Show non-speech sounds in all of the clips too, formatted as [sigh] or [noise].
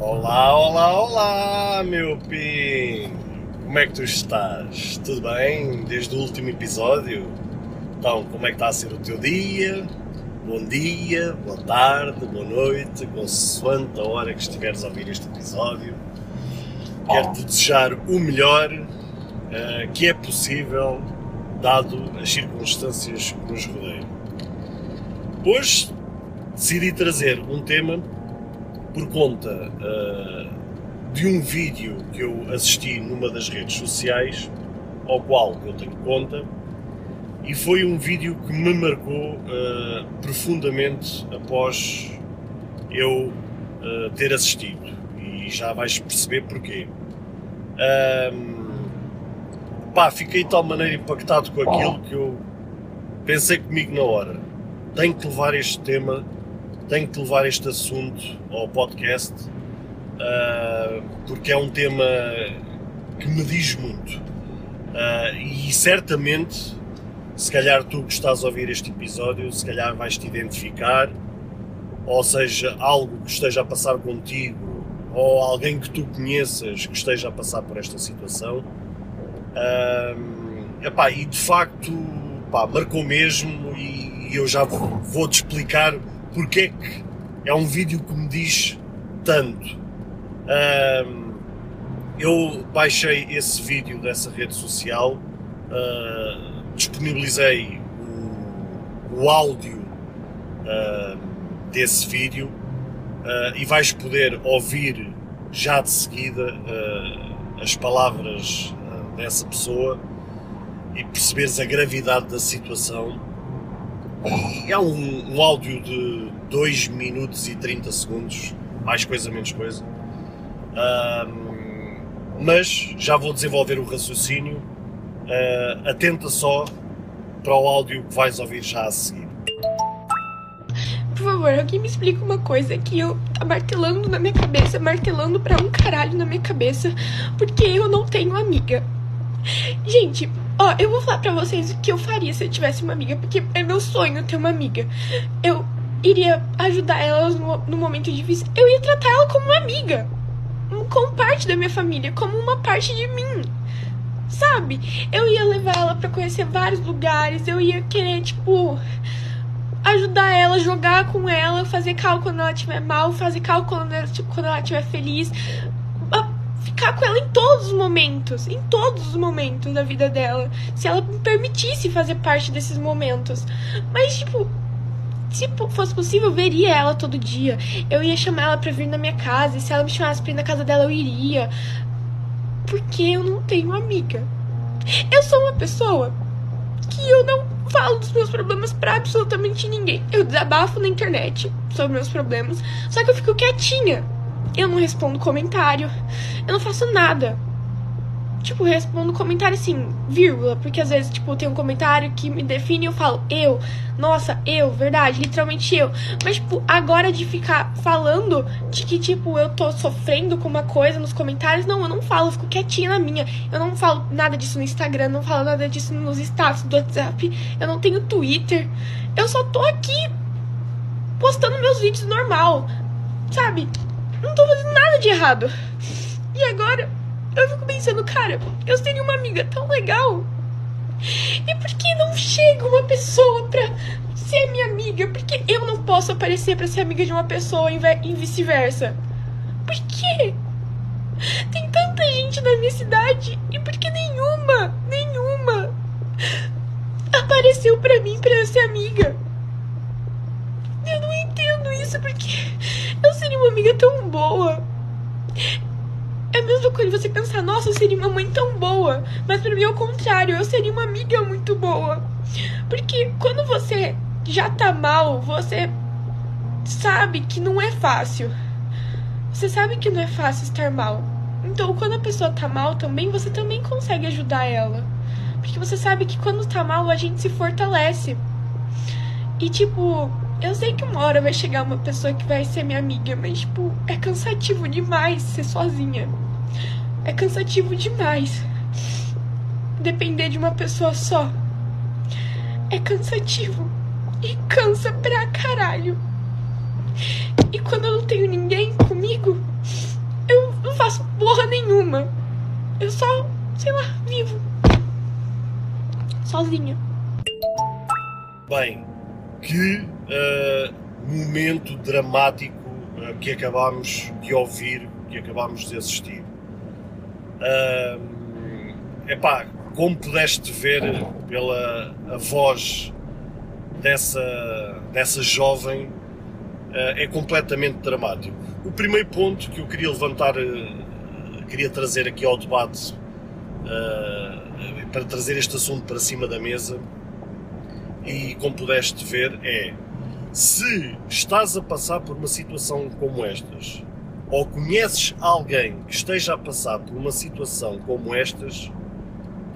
Olá, olá, olá, meu PIN! Como é que tu estás? Tudo bem? Desde o último episódio? Então, como é que está a ser o teu dia? Bom dia, boa tarde, boa noite, consoante a hora que estiveres a ouvir este episódio. Quero-te desejar o melhor uh, que é possível, dado as circunstâncias que nos rodeiam. Hoje decidi trazer um tema por conta uh, de um vídeo que eu assisti numa das redes sociais, ao qual eu tenho conta, e foi um vídeo que me marcou uh, profundamente após eu uh, ter assistido. E já vais perceber porquê. Um, pá, fiquei de tal maneira impactado com aquilo que eu pensei comigo na hora. Tenho que levar este tema tenho que levar este assunto ao podcast uh, porque é um tema que me diz muito. Uh, e certamente, se calhar tu que estás a ouvir este episódio, se calhar vais te identificar, ou seja, algo que esteja a passar contigo, ou alguém que tu conheças que esteja a passar por esta situação. Uh, epá, e de facto, pá, marcou mesmo e, e eu já vou-te explicar porque é que é um vídeo que me diz tanto. Um, eu baixei esse vídeo dessa rede social, uh, disponibilizei o, o áudio uh, desse vídeo uh, e vais poder ouvir já de seguida as palavras dessa pessoa e perceberes a gravidade da situação é um, um áudio de 2 minutos e 30 segundos, mais coisa, menos coisa. Mas já vou desenvolver o raciocínio. Uh, atenta só para o áudio que vais ouvir já a seguir. Por favor, alguém me explica uma coisa que eu tá martelando na minha cabeça, martelando para um caralho na minha cabeça, porque eu não tenho amiga. Gente, Ó, eu vou falar pra vocês o que eu faria se eu tivesse uma amiga, porque é meu sonho ter uma amiga. Eu iria ajudar elas no, no momento difícil. Eu ia tratar ela como uma amiga. Como parte da minha família, como uma parte de mim. Sabe? Eu ia levar ela para conhecer vários lugares, eu ia querer, tipo, ajudar ela, jogar com ela, fazer cálculo quando ela estiver mal, fazer cálculo quando ela, tipo, quando ela estiver feliz, ficar com ela em todos os momentos, em todos os momentos da vida dela, se ela me permitisse fazer parte desses momentos. Mas tipo, se fosse possível, eu veria ela todo dia. Eu ia chamar ela pra vir na minha casa, e se ela me chamasse pra ir na casa dela, eu iria. Porque eu não tenho amiga. Eu sou uma pessoa que eu não falo dos meus problemas pra absolutamente ninguém. Eu desabafo na internet sobre meus problemas, só que eu fico quietinha eu não respondo comentário. Eu não faço nada. Tipo, respondo comentário assim, vírgula, porque às vezes, tipo, tem um comentário que me define e eu falo, eu, nossa, eu, verdade, literalmente eu. Mas, tipo, agora de ficar falando de que, tipo, eu tô sofrendo com uma coisa nos comentários, não, eu não falo, eu fico quietinha na minha. Eu não falo nada disso no Instagram, não falo nada disso nos status do WhatsApp, eu não tenho Twitter. Eu só tô aqui postando meus vídeos normal, sabe? Não tô fazendo nada de errado. E agora eu fico pensando, cara, eu seria uma amiga tão legal. E por que não chega uma pessoa pra ser minha amiga? Por que eu não posso aparecer pra ser amiga de uma pessoa e vice-versa? Por quê? Tem tanta gente na minha cidade e por que nenhuma, nenhuma apareceu pra mim pra ser amiga? Eu não entendo isso porque eu seria uma amiga tão boa. Quando você pensar, nossa, eu seria uma mãe tão boa. Mas pra mim é o contrário, eu seria uma amiga muito boa. Porque quando você já tá mal, você sabe que não é fácil. Você sabe que não é fácil estar mal. Então, quando a pessoa tá mal também, você também consegue ajudar ela. Porque você sabe que quando tá mal, a gente se fortalece. E tipo, eu sei que uma hora vai chegar uma pessoa que vai ser minha amiga, mas, tipo, é cansativo demais ser sozinha. É cansativo demais depender de uma pessoa só. É cansativo. E cansa pra caralho. E quando eu não tenho ninguém comigo, porra nenhuma. Eu só, sei lá, vivo. Sozinha. Bem, que uh, momento dramático uh, que acabámos de ouvir, que acabámos de assistir. Uh, epá, como pudeste ver pela a voz dessa, dessa jovem, uh, é completamente dramático. O primeiro ponto que eu queria levantar, uh, queria trazer aqui ao debate, uh, para trazer este assunto para cima da mesa, e como pudeste ver, é se estás a passar por uma situação como estas, ou conheces alguém que esteja a passar por uma situação como estas,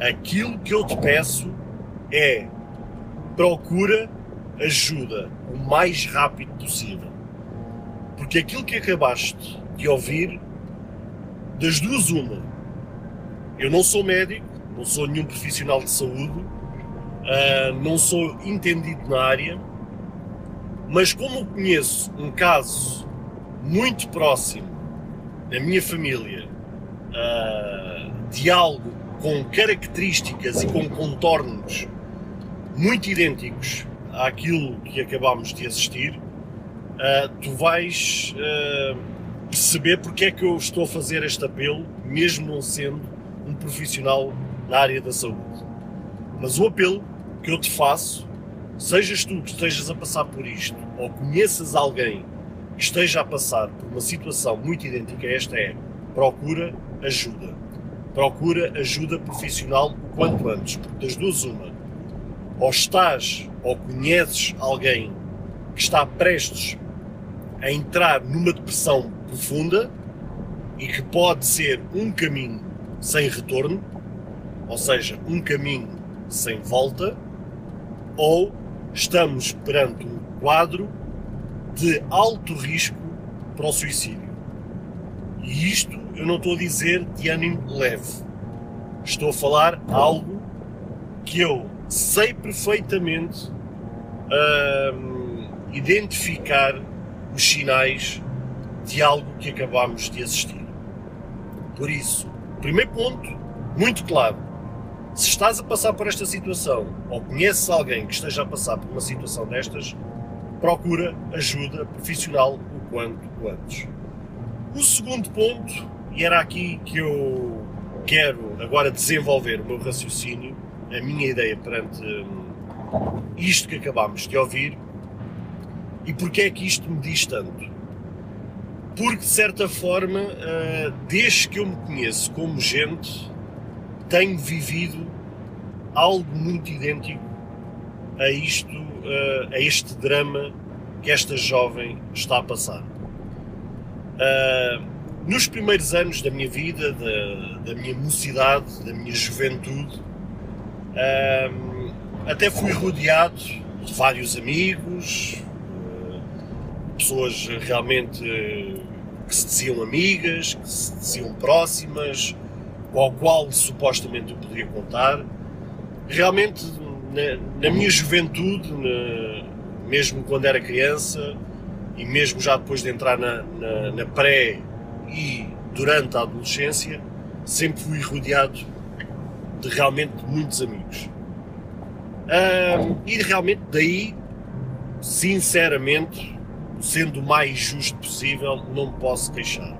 aquilo que eu te peço é procura ajuda o mais rápido possível. Porque aquilo que acabaste de ouvir, das duas, uma. Eu não sou médico, não sou nenhum profissional de saúde, uh, não sou entendido na área, mas como conheço um caso muito próximo da minha família uh, de algo com características e com contornos muito idênticos àquilo que acabámos de assistir, uh, tu vais uh, perceber porque é que eu estou a fazer este apelo, mesmo não sendo um profissional na área da saúde. Mas o apelo que eu te faço, sejas tu que estejas a passar por isto, ou conheças alguém esteja a passar por uma situação muito idêntica a esta, é procura ajuda. Procura ajuda profissional o quanto antes, porque das duas uma ou estás ou conheces alguém que está prestes a entrar numa depressão profunda e que pode ser um caminho sem retorno, ou seja, um caminho sem volta, ou estamos perante um quadro de alto risco para o suicídio. E isto eu não estou a dizer de ânimo leve. Estou a falar algo que eu sei perfeitamente uh, identificar os sinais de algo que acabamos de assistir. Por isso, primeiro ponto, muito claro. Se estás a passar por esta situação ou conheces alguém que esteja a passar por uma situação destas, procura ajuda profissional o quanto antes. O segundo ponto, e era aqui que eu quero agora desenvolver o meu raciocínio, a minha ideia perante hum, isto que acabámos de ouvir e porque é que isto me diz tanto. Porque, de certa forma, uh, desde que eu me conheço como gente, tenho vivido algo muito idêntico a isto, uh, a este drama que esta jovem está a passar. Uh, nos primeiros anos da minha vida, da, da minha mocidade, da minha juventude, um, até fui rodeado de vários amigos, uh, pessoas realmente que se diziam amigas, que se diziam próximas, com ao qual supostamente eu poderia contar. Realmente, na, na minha juventude, na, mesmo quando era criança, e mesmo já depois de entrar na, na, pré e durante a adolescência, sempre fui rodeado de realmente muitos amigos. E realmente daí, sinceramente, sendo o mais justo possível, não me posso queixar.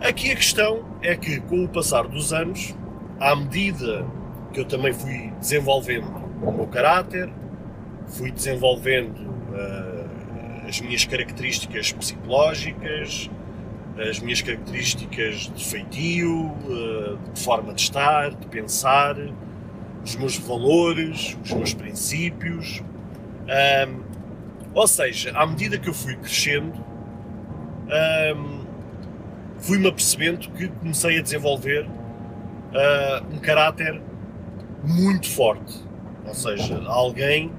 Aqui a questão é que, com o passar dos anos, à medida que eu também fui desenvolvendo o meu caráter, fui desenvolvendo uh, as minhas características psicológicas, as minhas características de feitio, eh, de forma de estar, de pensar, os meus valores, os meus princípios. Um, ou seja, à medida que eu fui crescendo, um, fui-me apercebendo que comecei a desenvolver uh, um caráter muito forte. Ou seja, alguém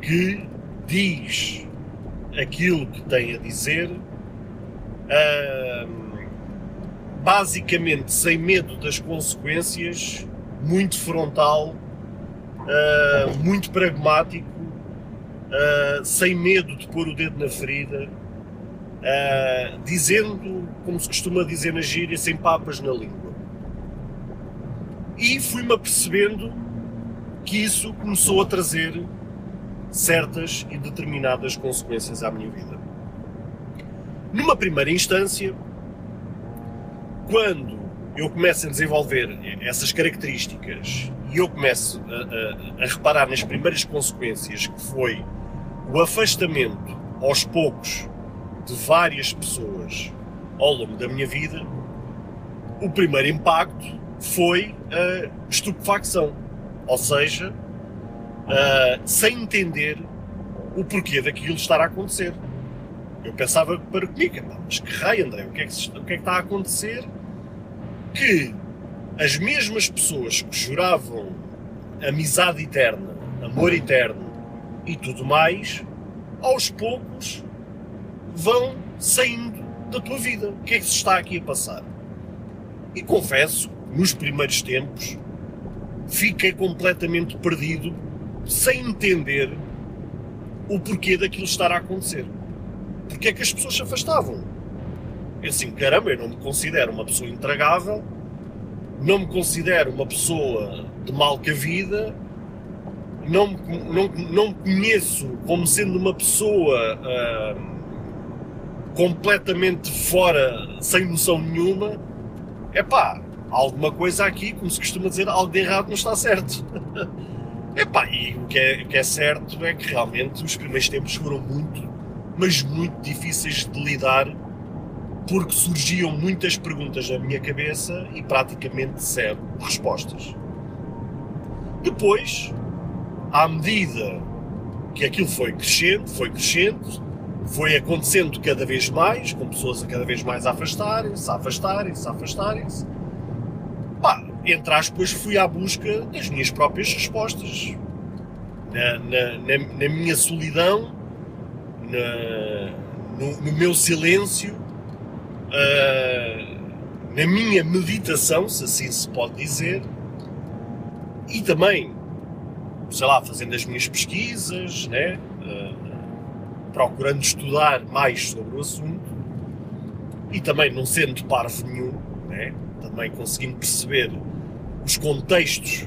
que diz aquilo que tem a dizer basicamente sem medo das consequências, muito frontal, muito pragmático, sem medo de pôr o dedo na ferida dizendo, como se costuma dizer na gíria, sem papas na língua. E fui-me apercebendo que isso começou a trazer certas e determinadas consequências à minha vida. Numa primeira instância, quando eu começo a desenvolver essas características e eu começo a, a, a reparar nas primeiras consequências que foi o afastamento aos poucos de várias pessoas ao longo da minha vida, o primeiro impacto foi a estupefacção. Ou seja, sem entender o porquê daquilo estar a acontecer. Eu pensava para comigo, mas que raio, André, o que, é que, o que é que está a acontecer? Que as mesmas pessoas que juravam amizade eterna, amor eterno e tudo mais, aos poucos vão saindo da tua vida. O que é que se está aqui a passar? E confesso, nos primeiros tempos, fiquei completamente perdido, sem entender o porquê daquilo estar a acontecer. Porque é que as pessoas se afastavam? Eu assim, caramba, eu não me considero uma pessoa intragável, não me considero uma pessoa de mal que a vida, não, não, não conheço como sendo uma pessoa uh, completamente fora, sem noção nenhuma. É pá, alguma coisa aqui, como se costuma dizer, algo de errado não está certo. [laughs] Epá, e o que, é, o que é certo é que realmente os primeiros tempos foram muito, mas muito difíceis de lidar, porque surgiam muitas perguntas na minha cabeça e praticamente zero respostas. Depois, à medida que aquilo foi crescendo, foi crescendo, foi acontecendo cada vez mais, com pessoas a cada vez mais afastarem-se, afastarem-se, afastarem-se, entre aspas, fui à busca das minhas próprias respostas. Na, na, na, na minha solidão, no, no, meu silêncio, uh, na minha meditação, se assim se pode dizer, e também, sei lá, fazendo as minhas pesquisas, né? Uh, procurando estudar mais sobre o assunto, e também não sendo parvo nenhum, né? também conseguindo perceber os contextos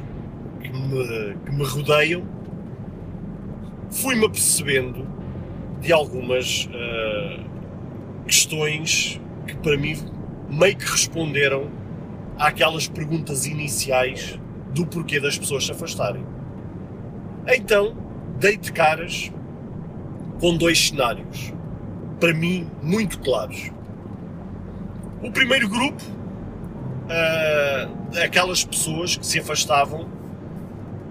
que me, que me rodeiam, fui-me apercebendo de algumas uh, questões que para mim meio que responderam àquelas perguntas iniciais do porquê das pessoas se afastarem. Então, dei de caras com dois cenários, para mim muito claros. O primeiro grupo uh, aquelas pessoas que se afastavam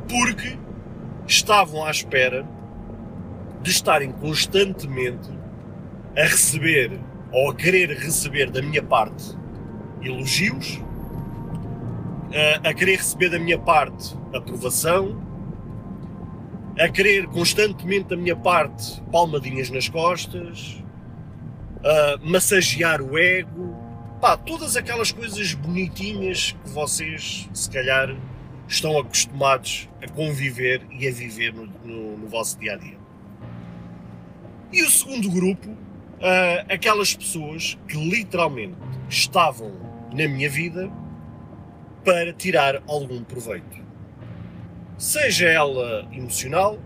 porque estavam à espera de estarem constantemente a receber ou a querer receber da minha parte elogios, uh, a querer receber da minha parte aprovação, a querer constantemente da minha parte palmadinhas nas costas, uh, massagear o ego, Pá, todas aquelas coisas bonitinhas que vocês, se calhar, estão acostumados a conviver e a viver no, no, no vosso dia a dia. E o segundo grupo, uh, aquelas pessoas que literalmente estavam na minha vida para tirar algum proveito. Seja ela emocional,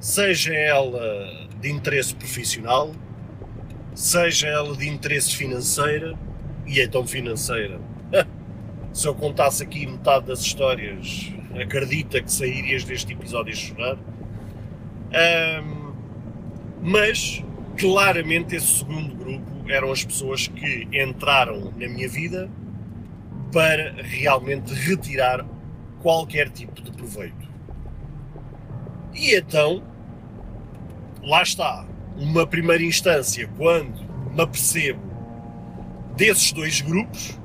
seja ela de interesse profissional, seja ela de interesse financeiro, e é tão financeira. Se eu contasse aqui metade das histórias, acredita que sairias deste episódio a chorar. Um, mas, claramente, esse segundo grupo eram as pessoas que entraram na minha vida para realmente retirar qualquer tipo de proveito. E então, lá está, uma primeira instância, quando me apercebo desses dois grupos,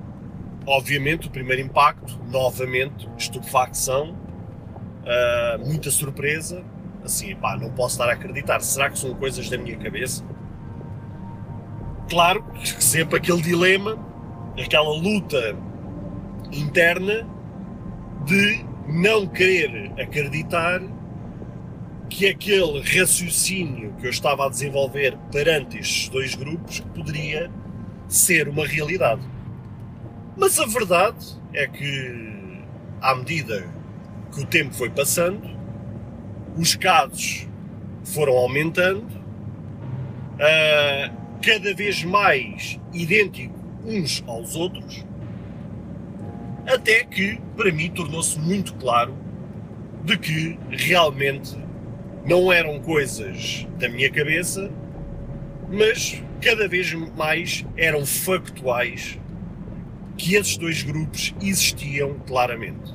obviamente, o primeiro impacto, novamente, estupefacção, uh, muita surpresa. Assim, pá, não posso estar a acreditar. Será que são coisas da minha cabeça? Claro que sempre aquele dilema, aquela luta interna de não querer acreditar que aquele raciocínio que eu estava a desenvolver perante estes dois grupos poderia ser uma realidade. Mas a verdade é que, à medida que o tempo foi passando, os casos foram aumentando, uh, cada vez mais idênticos uns aos outros, até que, para mim, tornou-se muito claro de que realmente não eram coisas da minha cabeça, mas cada vez mais eram factuais que esses dois grupos existiam claramente.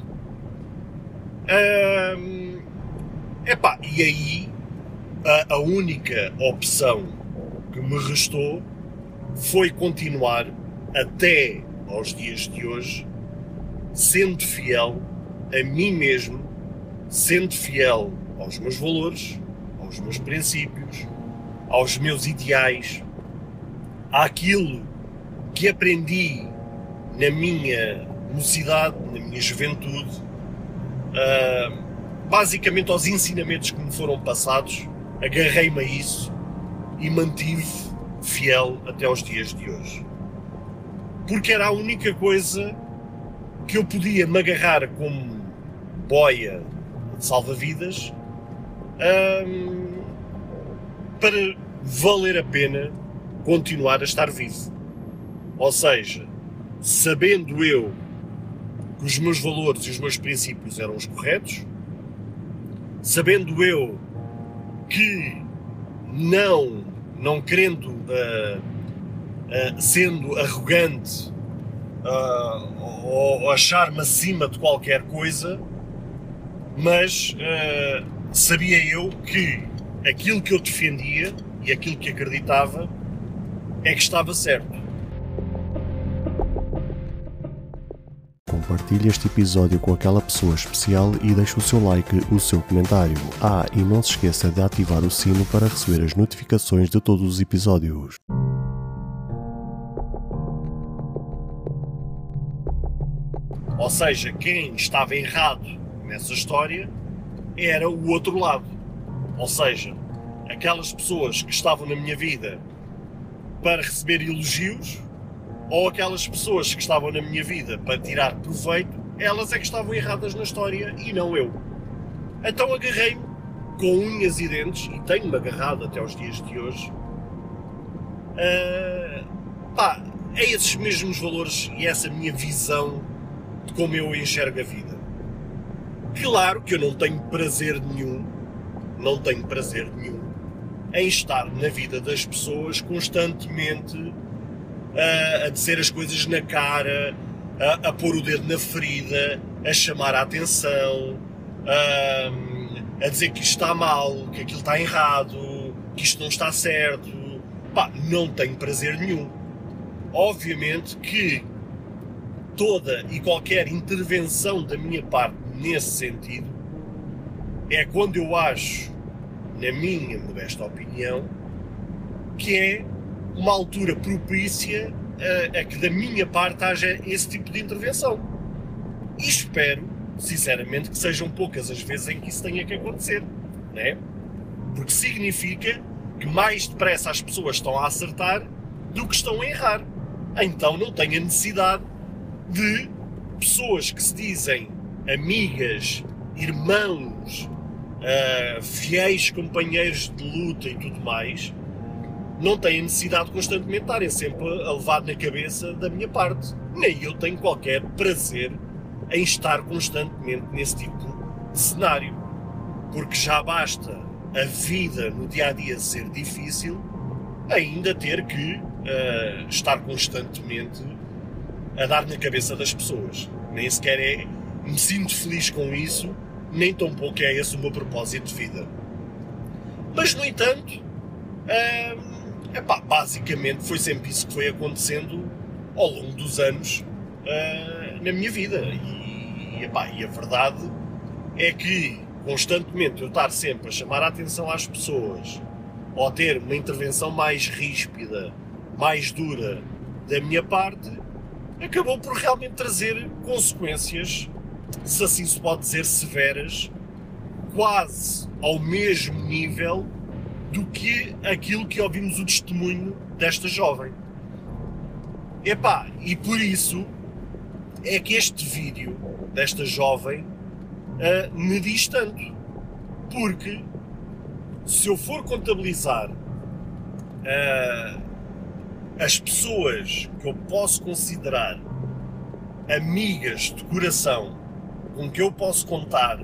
Hum, epá, e aí a, a única opção que me restou foi continuar até aos dias de hoje, sendo fiel a mim mesmo, sendo fiel aos meus valores, aos meus princípios, aos meus ideais, àquilo que aprendi na minha mocidade, na minha juventude, uh, basicamente aos ensinamentos que me foram passados, agarrei-me a isso e mantive fiel até aos dias de hoje. Porque era a única coisa que eu podia me agarrar como boia de salva-vidas para valer a pena continuar a estar vivo. Ou seja, sabendo eu que os meus valores e os meus princípios eram os corretos, sabendo eu que não, não querendo, uh, uh, sendo arrogante uh, ou, ou achar-me acima de qualquer coisa, mas sabia eu que aquilo que eu defendia e aquilo que acreditava é que estava certo. Compartilhe este episódio com aquela pessoa especial e deixe o seu like, o seu comentário. Ah, e não se esqueça de ativar o sino para receber as notificações de todos os episódios. Ou seja, quem estava errado nessa história era o outro lado. Ou seja, aquelas pessoas que estavam na minha vida para receber elogios ou aquelas pessoas que estavam na minha vida para tirar proveito, elas é que estavam erradas na história e não eu. Então agarrei-me com unhas e dentes, e tenho-me agarrado até aos dias de hoje, uh, pá, a esses mesmos valores e essa minha visão de como eu enxergo a vida. Claro que eu não tenho prazer nenhum, não tenho prazer nenhum em estar na vida das pessoas constantemente a, a dizer as coisas na cara, a, a, pôr o dedo na ferida, a chamar a atenção, a, a dizer que isto está mal, que aquilo está errado, que isto não está certo. Pá, não tenho prazer nenhum. Obviamente que toda e qualquer intervenção da minha parte nesse sentido é quando eu acho, na minha modesta opinião, que é uma altura propícia a, a, que da minha parte haja esse tipo de intervenção. E espero, sinceramente, que sejam poucas as vezes em que isso tenha que acontecer, né? Porque significa que mais depressa as pessoas estão a acertar do que estão a errar. Então não tenho a necessidade de pessoas que se dizem amigas, irmãos, uh, fiéis companheiros de luta e tudo mais, não têm necessidade de constantemente estarem sempre a levar na cabeça da minha parte. Nem eu tenho qualquer prazer em estar constantemente nesse tipo de cenário. Porque já basta a vida no dia a dia ser difícil, ainda ter que uh, estar constantemente a dar na cabeça das pessoas. Nem sequer é. Me sinto feliz com isso, nem tão pouco é esse o meu propósito de vida. Mas, no entanto, uh, Epá, basicamente foi sempre isso que foi acontecendo ao longo dos anos uh, na minha vida. E, epá, e a verdade é que constantemente eu estar sempre a chamar a atenção às pessoas ou ter uma intervenção mais ríspida, mais dura da minha parte, acabou por realmente trazer consequências, se assim se pode dizer, severas quase ao mesmo nível do que aquilo que ouvimos o testemunho desta jovem. Epá, e por isso é que este vídeo desta jovem uh, me diz tanto. Porque se eu for contabilizar uh, as pessoas que eu posso considerar amigas de coração com que eu posso contar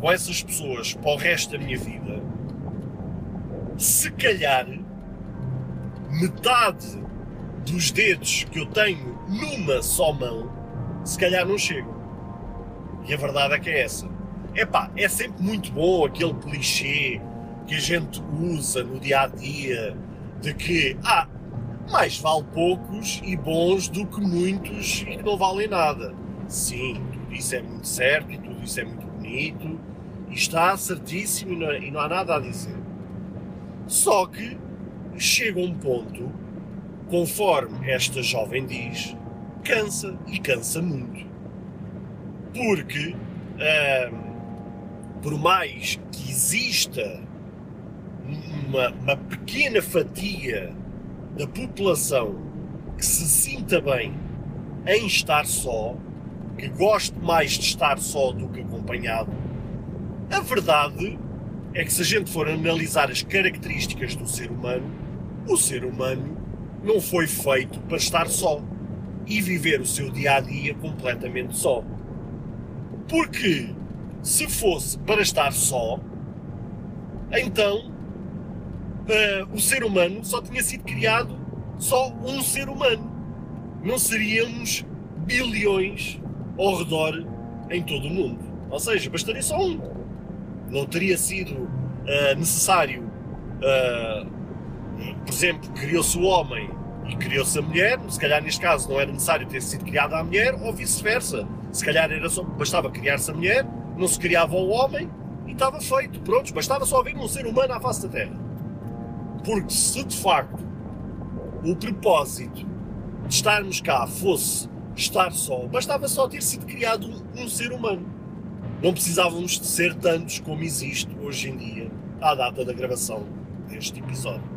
com essas pessoas para o resto da minha vida, se calhar metade dos dedos que eu tenho numa só mão, se calhar não chego. E a verdade é que é essa. Epá, é sempre muito bom aquele clichê que a gente usa no dia a dia de que, ah, mais vale poucos e bons do que muitos e que não valem nada. Sim, isso é muito certo e tudo isso é muito bonito e está certíssimo e não, e não há nada a dizer. Só que chega um ponto, conforme esta jovem diz, cansa e cansa muito. Porque, hum, por mais que exista uma, uma pequena fatia da população que se sinta bem em estar só, que goste mais de estar só do que acompanhado, a verdade é que se a gente for analisar as características do ser humano, o ser humano não foi feito para estar só e viver o seu dia a dia completamente só. Porque se fosse para estar só, então uh, o ser humano só tinha sido criado só um ser humano. Não seríamos bilhões ao redor em todo o mundo. Ou seja, bastaria só um. Não teria sido uh, necessário, uh, por exemplo, criou-se o homem e criou-se a mulher, se calhar neste caso não era necessário ter sido criada a mulher, ou vice-versa. Se calhar era só, bastava criar-se a mulher, não se criava o homem e estava feito. Pronto, bastava só haver um ser humano à face da Terra. Porque se de facto o propósito de estarmos cá fosse estar só, bastava só ter sido criado um, ser humano. Não precisávamos de ser tantos como existe hoje em dia, à data da gravação deste episódio.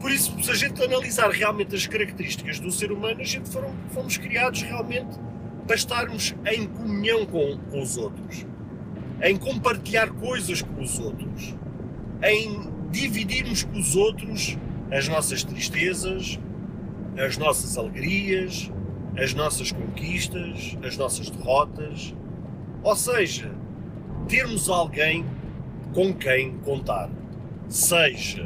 Por isso, se a gente analisar realmente as características do ser humano, a gente foram, fomos criados realmente para estarmos em comunhão com, com os outros, em compartilhar coisas com os outros, em dividirmos com os outros as nossas tristezas, as nossas alegrias, as nossas conquistas, as nossas derrotas. Ou seja, termos alguém com quem contar, seja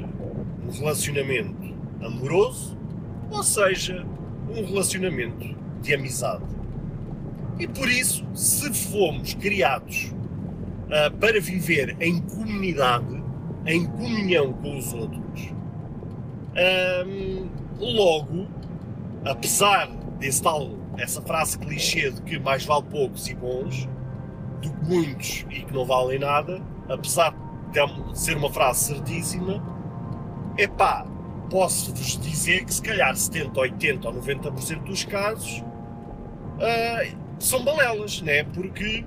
um relacionamento amoroso ou seja um relacionamento de amizade. E por isso, se fomos criados uh, para viver em comunidade, em comunhão com os outros. Um, logo, apesar desse tal, essa frase clichê de que mais vale poucos e bons do que muitos e que não valem nada, apesar de ser uma frase certíssima, é pá, posso-vos dizer que se calhar 70, 80 ou 90% dos casos uh, são balelas, né? Porque,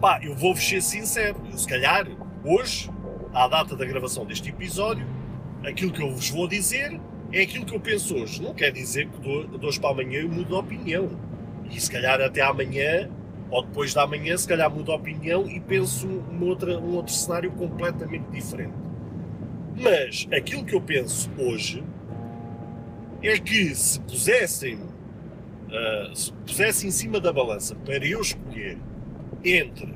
pá, eu vou-vos ser sincero, eu, se calhar hoje à data da gravação deste episódio, aquilo que eu vos vou dizer é aquilo que eu penso hoje. Não quer dizer que de hoje para amanhã eu mudo de opinião. E se calhar até amanhã, ou depois da manhã, se calhar mudo de opinião e penso um outro, um outro cenário completamente diferente. Mas aquilo que eu penso hoje é que se pusessem, uh, se pusessem em cima da balança para eu escolher entre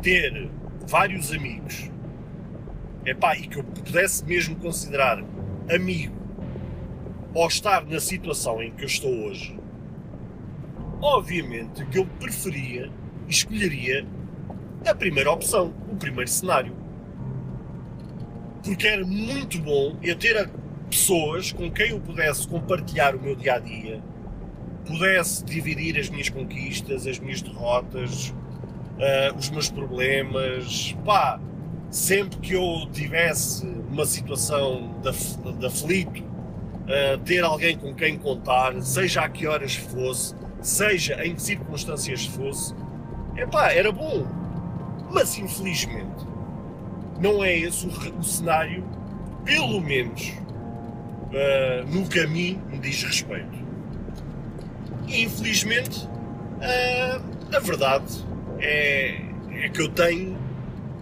ter vários amigos epá, e que eu pudesse mesmo considerar amigo ou estar na situação em que eu estou hoje, obviamente que eu preferia, escolheria a primeira opção, o primeiro cenário. Porque era muito bom eu ter pessoas com quem eu pudesse compartilhar o meu dia a dia, pudesse dividir as minhas conquistas, as minhas derrotas, uh, os meus problemas, pá, sempre que eu tivesse uma situação de, de aflito, uh, ter alguém com quem contar, seja a que horas fosse, seja em que circunstâncias fosse, epá, era bom. Mas infelizmente não é esse o, o cenário, pelo menos uh, no mim me diz respeito. E infelizmente uh, a verdade é, é que eu tenho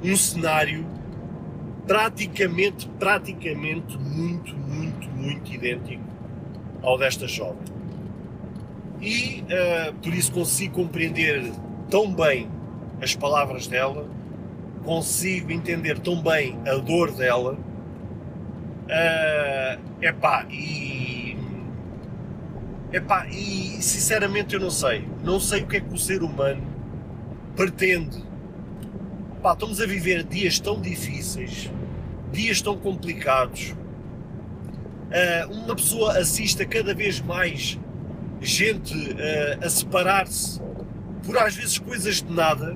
um cenário praticamente, praticamente muito, muito, muito idêntico ao desta jovem. E uh, por isso consigo compreender tão bem as palavras dela, consigo entender tão bem a dor dela. Uh, epá, e. Epá, e sinceramente eu não sei. Não sei o que é que o ser humano pretende. Epá, estamos a viver dias tão difíceis, dias tão complicados. Uh, uma pessoa assista cada vez mais gente uh, a separar-se por às vezes coisas de nada,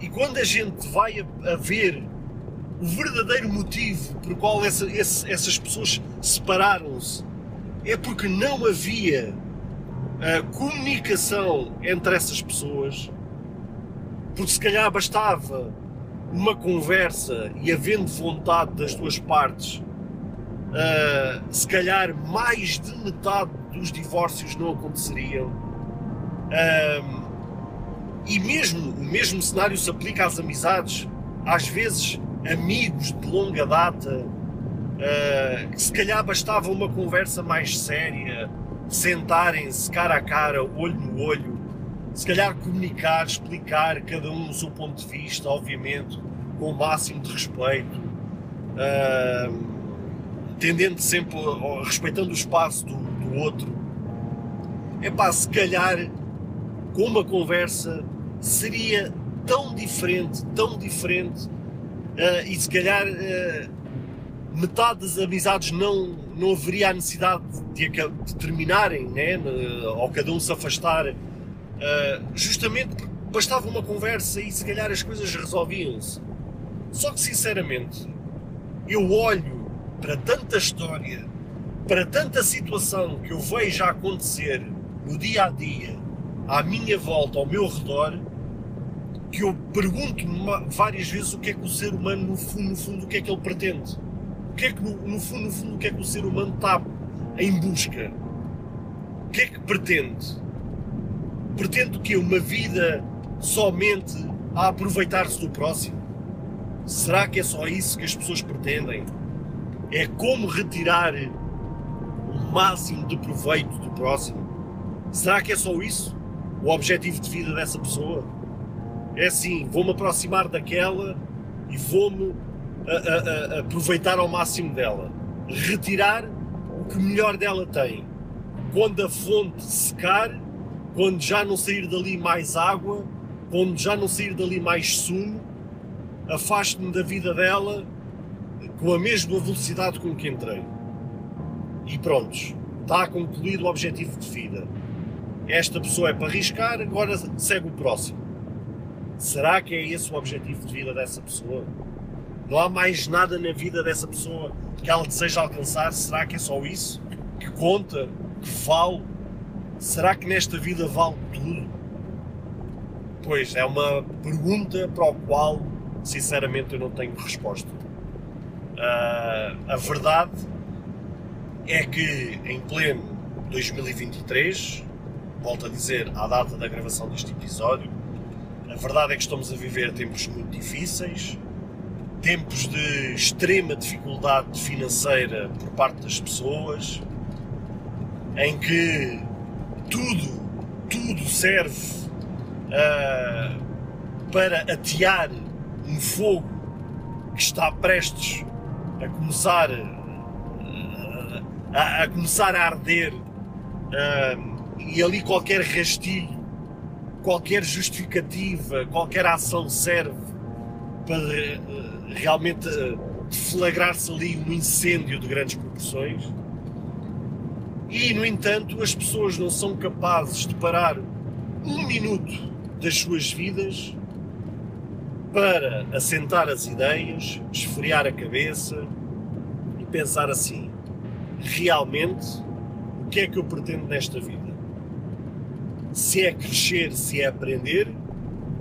e quando a gente vai a, a ver o verdadeiro motivo por qual essa, esse, essas pessoas separaram-se, é porque não havia uh, comunicação entre essas pessoas, porque se calhar bastava uma conversa e havendo vontade das duas partes, uh, se calhar mais de metade dos divórcios não aconteceriam. Uh, e mesmo o mesmo cenário se aplica às amizades, às vezes amigos de longa data, uh, que se calhar bastava uma conversa mais séria, sentarem-se cara a cara, olho no olho, se calhar comunicar, explicar cada um o seu ponto de vista, obviamente, com o máximo de respeito, uh, tendendo sempre, respeitando o espaço do, do outro. É pá, se calhar com uma conversa seria tão diferente, tão diferente, uh, e se calhar uh, metade das amizades não, não haveria a necessidade de, de terminarem, né? ou cada um se afastar, uh, justamente porque bastava uma conversa e se calhar as coisas resolviam-se. Só que sinceramente, eu olho para tanta história, para tanta situação que eu vejo a acontecer no dia a dia, à minha volta, ao meu redor, que eu pergunto-me várias vezes o que é que o ser humano, no fundo, no fundo, o que é que ele pretende. O que é que, no, no fundo, no fundo, o que é que o ser humano está em busca? O que é que pretende? Pretende o quê? Uma vida somente a aproveitar-se do próximo? Será que é só isso que as pessoas pretendem? É como retirar o máximo de proveito do próximo? Será que é só isso? O objetivo de vida dessa pessoa? é assim, vou-me aproximar daquela e vou-me aproveitar ao máximo dela. Retirar o que melhor dela tem. Quando a fonte secar, quando já não sair dali mais água, quando já não sair dali mais sumo, afaste-me da vida dela com a mesma velocidade com que entrei. E prontos, está concluído o objetivo de vida. Esta pessoa é para arriscar, agora segue o próximo. Será que é esse o objetivo de vida dessa pessoa? Não há mais nada na vida dessa pessoa que ela deseja alcançar? Será que é só isso? Que conta? Que vale? Será que nesta vida vale tudo? Pois é uma pergunta para a qual, sinceramente, eu não tenho resposta. Uh, a verdade é que em pleno 2023, volto a dizer, à data da gravação deste episódio, a verdade é que estamos a viver tempos muito difíceis, tempos de extrema dificuldade financeira por parte das pessoas, em que tudo, tudo serve uh, para atear um fogo que está prestes a começar uh, a, a, começar a arder uh, e ali qualquer rastilho qualquer justificativa, qualquer ação serve para realmente deflagrar-se ali um incêndio de grandes proporções. E, no entanto, as pessoas não são capazes de parar um minuto das suas vidas para assentar as ideias, esfriar a cabeça e pensar assim: realmente, o que é que eu pretendo nesta vida? se é crescer, se é aprender,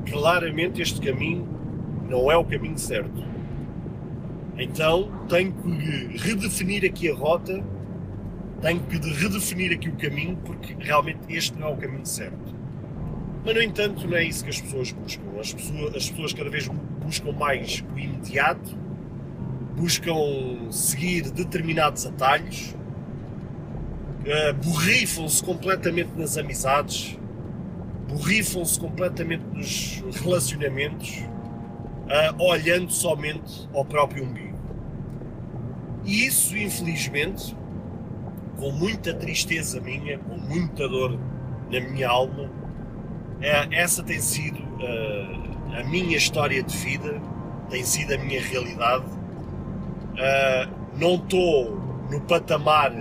claramente este caminho não é o caminho certo. Então tenho que redefinir aqui a rota, tenho que redefinir aqui o caminho, porque realmente este não é o caminho certo. Mas, no entanto, não é isso que as pessoas buscam. As pessoas, as pessoas cada vez buscam mais o imediato, buscam seguir determinados atalhos, uh, borrifam-se completamente nas amizades, borrifam-se completamente nos relacionamentos, uh, olhando somente ao próprio umbigo. E isso, infelizmente, com muita tristeza minha, com muita dor na minha alma, é, essa tem sido uh, a minha história de vida, tem sido a minha realidade. Uh, não estou no patamar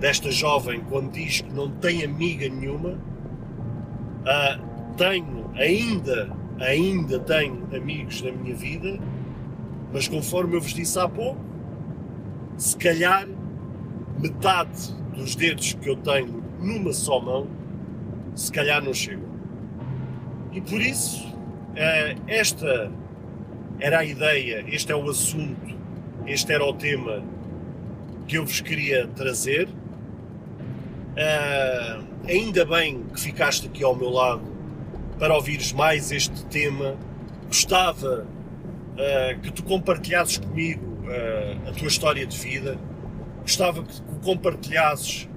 desta jovem quando diz que não tem amiga nenhuma. Uh, tenho ainda, ainda tenho amigos na minha vida, mas conforme eu vos disse há pouco, se calhar metade dos dedos que eu tenho numa só mão, se calhar não chegam. E por isso, uh, esta era a ideia, este é o assunto, este era o tema que eu vos queria trazer. Uh, ainda bem que ficaste aqui ao meu lado para ouvires mais este tema. Gostava uh, que tu compartilhasses comigo a tua história de vida. Gostava que, compartilhasses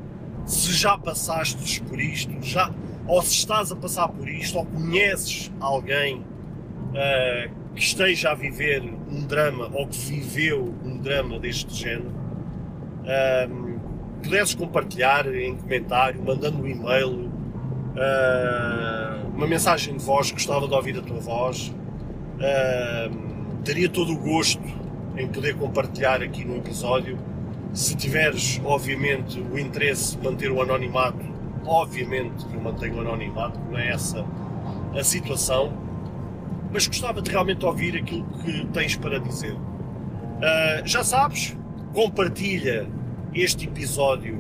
se já passaste por isto, já, ou se estás a passar por isto, ou conheces alguém que esteja a viver um drama ou que viveu um drama deste género, um, pudesses compartilhar em comentário, mandando um e-mail, uh, uma mensagem de voz, gostava de ouvir a tua voz. Uh, teria todo o gosto em poder compartilhar aqui no episódio. Se tiveres, obviamente, o interesse de manter o anonimato, obviamente que eu mantenho o anonimato, não é essa a situação mas gostava de realmente ouvir aquilo que tens para dizer. Uh, já sabes, compartilha este episódio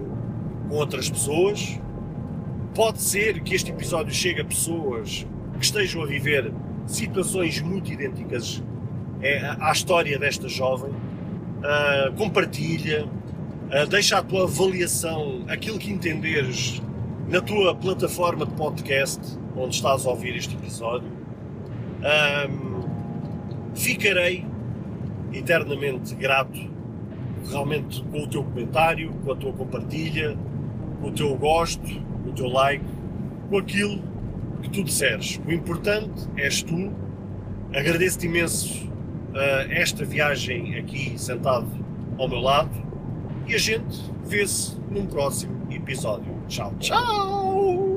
com outras pessoas. Pode ser que este episódio chegue a pessoas que estejam a viver situações muito idênticas é, à história desta jovem. Uh, compartilha, uh, deixa a tua avaliação, aquilo que entenderes na tua plataforma de podcast onde estás a ouvir este episódio. Um, ficarei eternamente grato realmente com o teu comentário, com a tua compartilha, com o teu gosto, com o teu like, com aquilo que tu disseres. O importante és tu. Agradeço-te imenso uh, esta viagem aqui sentado ao meu lado e a gente vê-se num próximo episódio. Tchau, tchau!